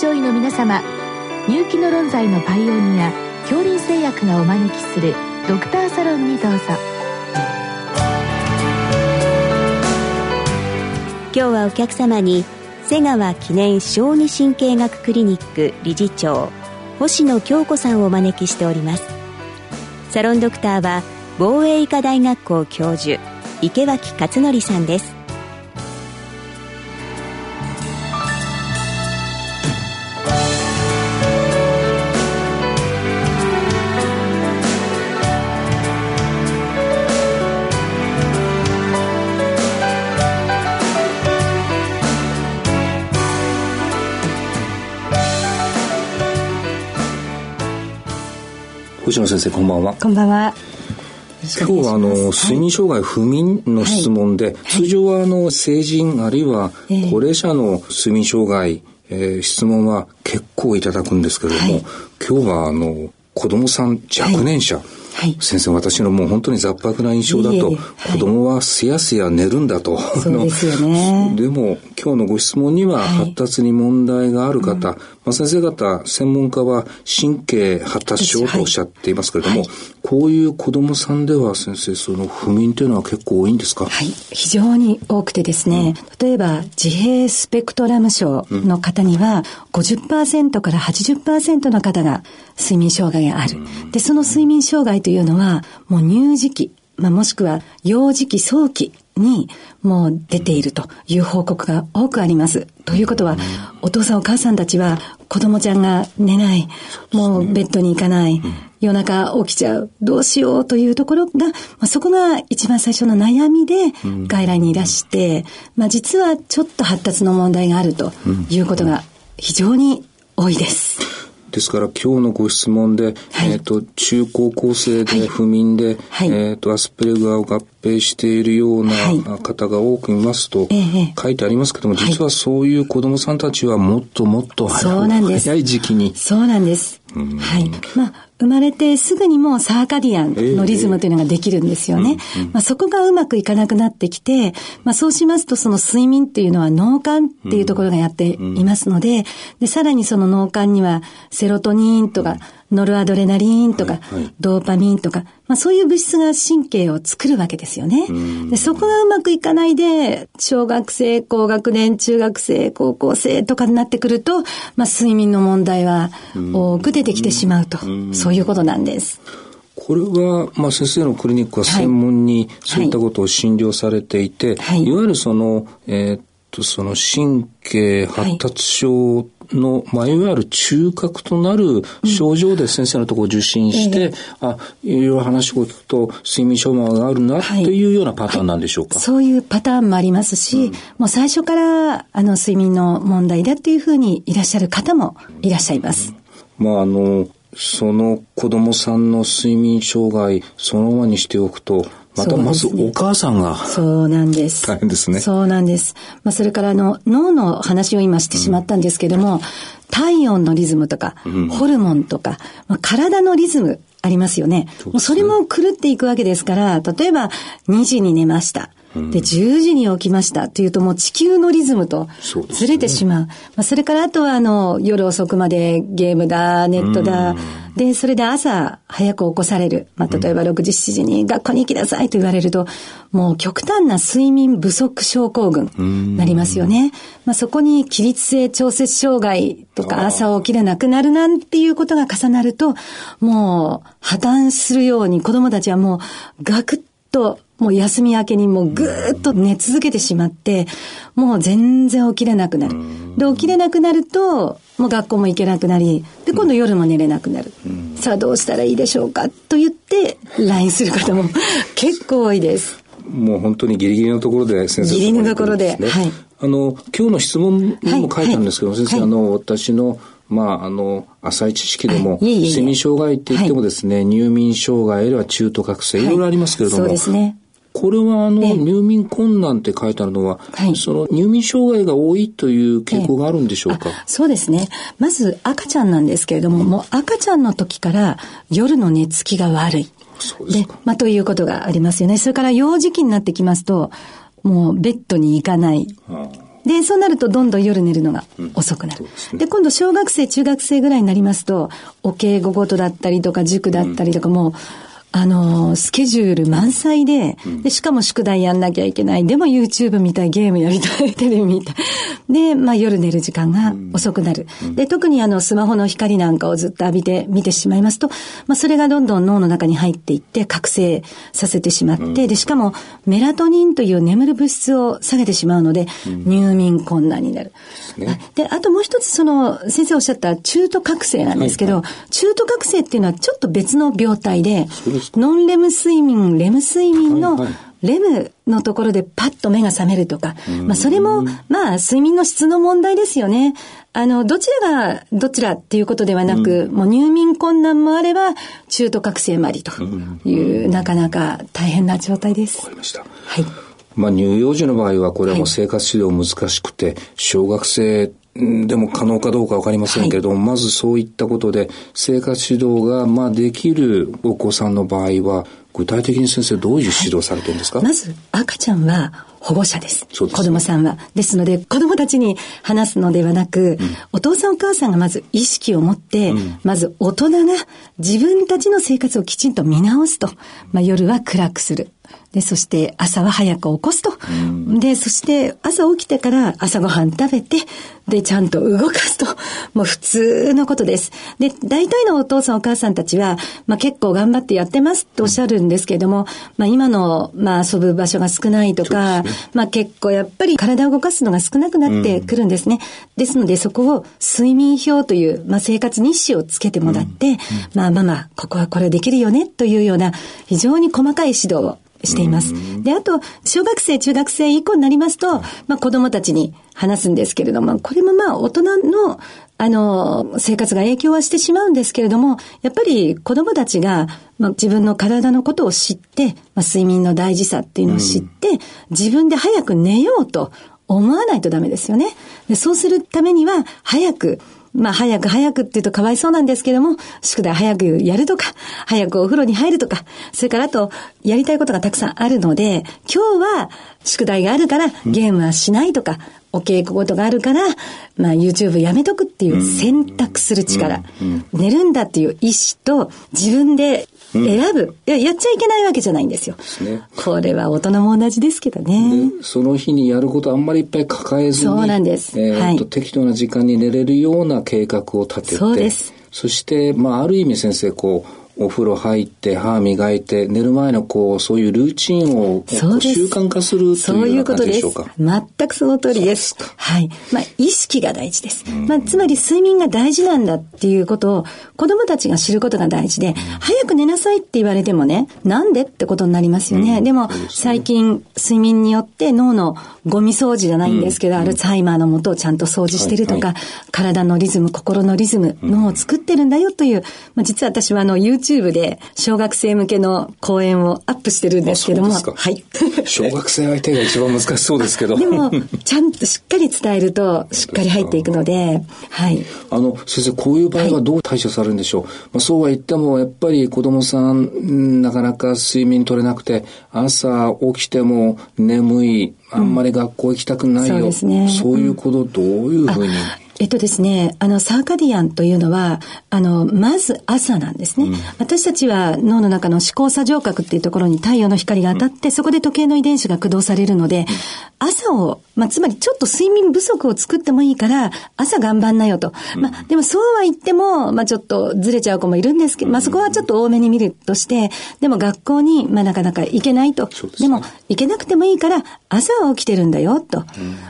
症医の皆様入気の論剤のパイオニア恐林製薬がお招きするドクターサロンにどうぞ。今日はお客様に瀬川記念小児神経学クリニック理事長星野京子さんをお招きしております。サロンドクターは防衛医科大学校教授池脇勝則さんです。星野先生こんばんは。こんばんは。今日はあの、睡眠障害不眠の質問で、はい、通常はあの成人あるいは高齢者の睡眠障害、えー、質問は結構いただくんですけれども、はい、今日はあの子供さん若年者、はい。はい、先生私のもう本当に雑白な印象だと、子供はすやすや寝るんだと。そうですよね。でも今日のご質問には発達に問題がある方、はい、まあ、先生方専門家は神経発達症とおっしゃっていますけれども、はい、こういう子供さんでは先生その不眠というのは結構多いんですか？はい、非常に多くてですね、うん、例えば自閉スペクトラム症の方には50%から80%の方が睡眠障害がある。で、その睡眠障害というのは、もう乳児期、まあ、もしくは幼児期早期にもう出ているという報告が多くあります。ということは、お父さんお母さんたちは子供ちゃんが寝ない、もうベッドに行かない、夜中起きちゃう、どうしようというところが、まあ、そこが一番最初の悩みで外来にいらして、まあ、実はちょっと発達の問題があるということが非常に多いです。ですから今日のご質問で、はい、えっ、ー、と、中高校生で不眠で、はい、えっ、ー、と、アスプレガーを合併しているような方が多くいますと書いてありますけども、実はそういう子供さんたちはもっともっと早い時期に。そうなんです。はい。まあ、生まれてすぐにもうサーカディアンのリズムというのができるんですよね。えーうんうん、まあ、そこがうまくいかなくなってきて、まあ、そうしますとその睡眠っていうのは脳幹っていうところがやっていますので、で、さらにその脳幹にはセロトニンとか、ノルアドレナリンとか、はいはい、ドーパミンとか、まあそういう物質が神経を作るわけですよね。でそこがうまくいかないで、小学生、高学年、中学生、高校生とかになってくると、まあ睡眠の問題は多く出てきてしまうと、そういうことなんです。これは、まあ、先生のクリニックは専門にそういったことを診療されていて、はい、いわゆるその、えー、っと、その神経発達症の、まあ、いわゆる中核となる症状で先生のところを受診して、うん、あ、いろいろ話を聞くと、睡眠障害があるな、というようなパターンなんでしょうか、はい、そういうパターンもありますし、うん、もう最初から、あの、睡眠の問題だっていうふうにいらっしゃる方もいらっしゃいます。うん、まあ、あの、その子供さんの睡眠障害そのままにしておくと、またまずお母さんが。そうなんです。大変ですね。そうなんです。まあ、それからあの、脳の話を今してしまったんですけども、うん、体温のリズムとか、うん、ホルモンとか、まあ、体のリズムありますよね。そ、ね、もうそれも狂っていくわけですから、例えば2時に寝ました。で、10時に起きましたっていうともう地球のリズムとずれてしまう。うね、まあ、それからあとはあの、夜遅くまでゲームだ、ネットだ、で、それで朝早く起こされる。まあ、例えば6時、7時に学校に行きなさいと言われると、もう極端な睡眠不足症候群になりますよね。まあ、そこに起立性調節障害とか朝起きれなくなるなんていうことが重なると、もう破綻するように子供たちはもうガクッともう休み明けにもうぐーっと寝続けてしまって、もう全然起きれなくなる。で、起きれなくなると、もう学校も行けなくなり、で、今度夜も寝れなくなる。さあどうしたらいいでしょうかと言って、LINE する方も 結構多いです。もう本当にギリギリのところで先生ギリギリのところで、はい。あの、今日の質問にも書いたんですけど、はいはい、先生、あの、私のまあ、あの、浅い知識でも、睡眠障害って言ってもですね、入眠障害あるいは中途覚醒、いろいろありますけれども、そうですね。これはあの、入眠困難って書いてあるのは、はい、その入眠障害が多いという傾向があるんでしょうか、そうですね。まず赤ちゃんなんですけれども、もう赤ちゃんの時から夜の寝つきが悪い。そうでまあ、ということがありますよね。それから幼児期になってきますと、もうベッドに行かない。で、そうなるとどんどん夜寝るのが遅くなる。うん、で、ね、今度小学生、中学生ぐらいになりますと、お稽古事だったりとか、塾だったりとか、もう、あの、スケジュール満載で、で、しかも宿題やんなきゃいけない。でも YouTube 見たい、ゲームやりたい、テレビ見たい。で、まあ夜寝る時間が遅くなる。で、特にあの、スマホの光なんかをずっと浴びて見てしまいますと、まあそれがどんどん脳の中に入っていって覚醒させてしまって、で、しかもメラトニンという眠る物質を下げてしまうので、入眠困難になる。で、あともう一つその、先生おっしゃった中途覚醒なんですけど、中途覚醒っていうのはちょっと別の病態で、ノンレム睡眠、レム睡眠の、レムのところでパッと目が覚めるとか、まあそれも、まあ睡眠の質の問題ですよね。あの、どちらがどちらっていうことではなく、うん、もう入眠困難もあれば、中途覚醒もありという、なかなか大変な状態です。わかりました。はい。まあ乳幼児の場合はこれはもう生活指導難しくて、小学生でも可能かどうかわかりませんけど、はい、まずそういったことで生活指導がまあできるお子さんの場合は具体的に先生どういう指導されてるんですか、はい、まず赤ちゃんは保護者です。ですね、子供さんは。ですので、子供たちに話すのではなく、うん、お父さんお母さんがまず意識を持って、うん、まず大人が自分たちの生活をきちんと見直すと。まあ、夜は暗くする。で、そして朝は早く起こすと。うん、で、そして朝起きてから朝ごはん食べて、で、ちゃんと動かすと。もう普通のことです。で、大体のお父さんお母さんたちは、まあ結構頑張ってやってますっておっしゃるんですけれども、まあ今の、まあ遊ぶ場所が少ないとか、ね、まあ結構やっぱり体を動かすのが少なくなってくるんですね。うん、ですのでそこを睡眠表という、まあ生活日誌をつけてもらって、うん、まあまあまあ、ここはこれできるよねというような非常に細かい指導をしています。で、あと、小学生、中学生以降になりますと、まあ子供たちに話すんですけれども、これもまあ大人の、あの、生活が影響はしてしまうんですけれども、やっぱり子供たちが、まあ、自分の体のことを知って、まあ、睡眠の大事さっていうのを知って、自分で早く寝ようと思わないとダメですよね。でそうするためには、早くまあ、早く早くって言うとかわいそうなんですけども、宿題早くやるとか、早くお風呂に入るとか、それからあと、やりたいことがたくさんあるので、今日は宿題があるからゲームはしないとか、お稽古事があるから、まあ YouTube やめとくっていう選択する力、寝るんだっていう意思と自分で選ぶ、いや、やっちゃいけないわけじゃないんですよ。ね、これは大人も同じですけどね。その日にやることあんまりいっぱい抱えずに。そうなんです。えー、はい、適当な時間に寝れるような計画を立てて。そうです。そして、まあ、ある意味先生、こう、お風呂入って歯磨いて寝る前のこうそういうルーチンを習慣化するというような感じでしょうか？全くその通りです。はい。まあ意識が大事です。まあつまり睡眠が大事なんだっていうことを子供たちが知ることが大事で、早く寝なさいって言われてもね、なんでってことになりますよね。でも、最近睡眠によって脳のゴミ掃除じゃないんですけど、アルツハイマーのもとをちゃんと掃除してるとか、体のリズム、心のリズム、脳を作ってるんだよという、まあ実は私はあの YouTube YouTube で小学生向けの講演をアップしてるんですけども。はい。小学生相手が一番難しそうですけど。でも、ちゃんとしっかり伝えると、しっかり入っていくので、はい。あの、先生、こういう場合はどう対処されるんでしょう、はい、まあ、そうは言っても、やっぱり子供さん、なかなか睡眠取れなくて、朝起きても眠い、あんまり学校行きたくないよ。うん、そうですね。そういうことどういうふうに、うんえっとですね、あの、サーカディアンというのは、あの、まず朝なんですね。うん、私たちは脳の中の思考作上核っていうところに太陽の光が当たって、うん、そこで時計の遺伝子が駆動されるので、朝を、まあ、つまりちょっと睡眠不足を作ってもいいから、朝頑張んなよと。まあ、でもそうは言っても、まあ、ちょっとずれちゃう子もいるんですけど、まあ、そこはちょっと多めに見るとして、でも学校に、まあ、なかなか行けないと。でね、でも、行けなくてもいいから、朝は起きてるんだよ、と。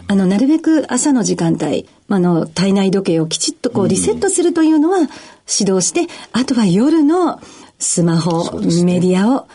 あの、なるべく朝の時間帯、あの、体内時計をきちっとこうリセットするというのは指導して、あとは夜のスマホ、ね、メディアを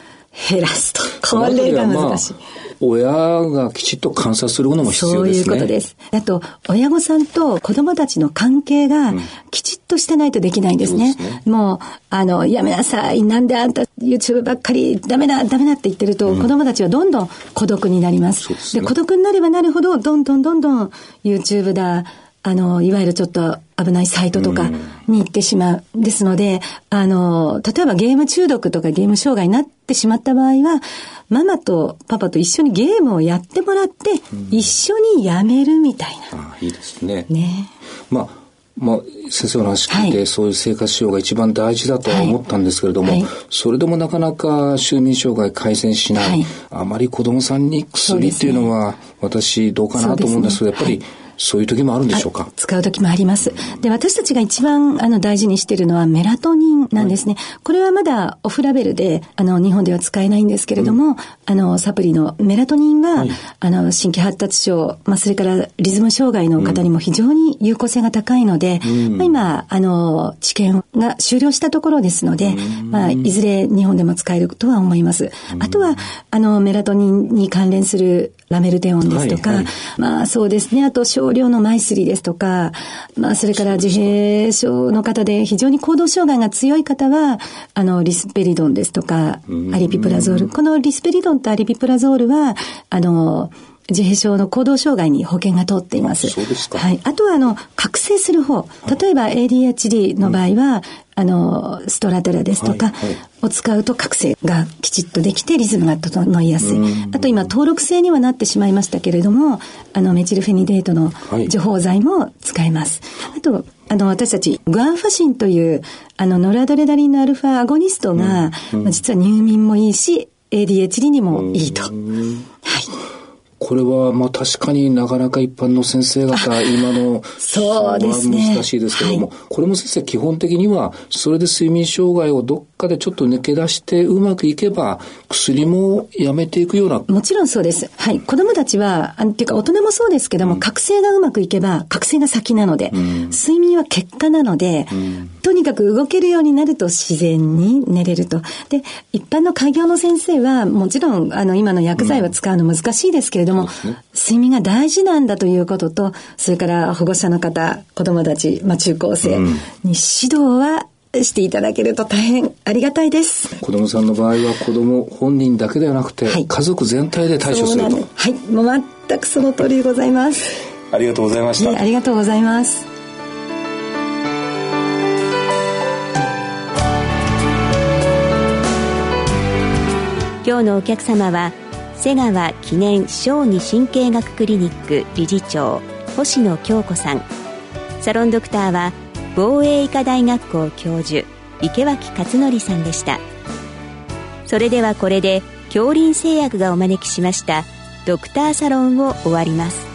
減らすと。これが難しい。親がきちっと観察するのも必要ですね。そういうことです。あと、親御さんと子供たちの関係がきちっとしてないとできないんですね。うん、ねもう、あの、やめなさい。なんであんた YouTube ばっかりダメだ、ダメだって言ってると、うん、子供たちはどんどん孤独になります。で、ね、孤独になればなるほど、どんどんどんどん YouTube だ、あの、いわゆるちょっと危ないサイトとかに行ってしまう。ですので、あの、例えばゲーム中毒とかゲーム障害になってしまった場合は、ママとパパと一緒にゲームをやってもらって、一緒にやめるみたいな。あいいですね。ね。まあまあ、先生の話聞いて、はい、そういう生活習が一番大事だとは思ったんですけれども、はい。はい、それでもなかなか就眠障害改善しない、あまり子供さんに薬っていうのは、私どうかなと思うんですけど、やっぱりそういう時もあるんでしょうか、使う時もあります。で、私たちが一番あの大事にしているのはメラトニンなんですね。はい、これはまだオフラベルで、あの、日本では使えないんですけれども、うん、あの、サプリのメラトニンは、はい、あの、神経発達症、まあ、それからリズム障害の方にも非常に有効性が高いので、うん、まあ、今、あの、治験が終了したところですので、うん、まあ、いずれ日本でも使えるとは思います。あとは、あの、メラトニンに関連するラメルテオンですとか、はいはい、まあそうですね、あと少量のマイスリですとか、まあそれから自閉症の方で非常に行動障害が強い方は、あの、リスペリドンですとか、アリピプラゾール。このリスペリドンとアリピプラゾールは、あの、自閉症の行動障害に保険が通っています。そうですか。はい。あとは、あの、覚醒する方。例えば ADHD の場合は、うん、あの、ストラテラですとか、を使うと覚醒がきちっとできてリズムが整いやすい。あと今、登録制にはなってしまいましたけれども、あの、メチルフェニデートの除法剤も使えます。はい、あと、あの、私たち、グアンファシンという、あの、ノルアドレナリンのアルファアゴニストが、実は入眠もいいし、ADHD にもいいと。はい。これは、まあ確かになかなか一般の先生方、今の、そうですね。難しいですけども、はい、これも先生基本的には、それで睡眠障害をどっかでちょっと抜け出してうまくいけば、薬もやめていくような。もちろんそうです。はい。子供たちは、あっていうか大人もそうですけども、うん、覚醒がうまくいけば、覚醒が先なので、うん、睡眠は結果なので、うん、とにかく動けるようになると自然に寝れると。で、一般の開業の先生は、もちろん、あの、今の薬剤を使うの難しいですけれども、ね、睡眠が大事なんだということと、それから保護者の方、子供たち、まあ中高生に指導はしていただけると大変ありがたいです。子供さんの場合は子供本人だけではなくて、はい、家族全体で対処すると。はい、もう全くその通りでございます。ありがとうございました。ありがとうございます。今日のお客様は瀬川記念小児神経学クリニック理事長星野京子さん。サロンドクターは防衛医科大学校教授池脇勝則さんでした。それではこれで恐林製薬がお招きしましたドクターサロンを終わります。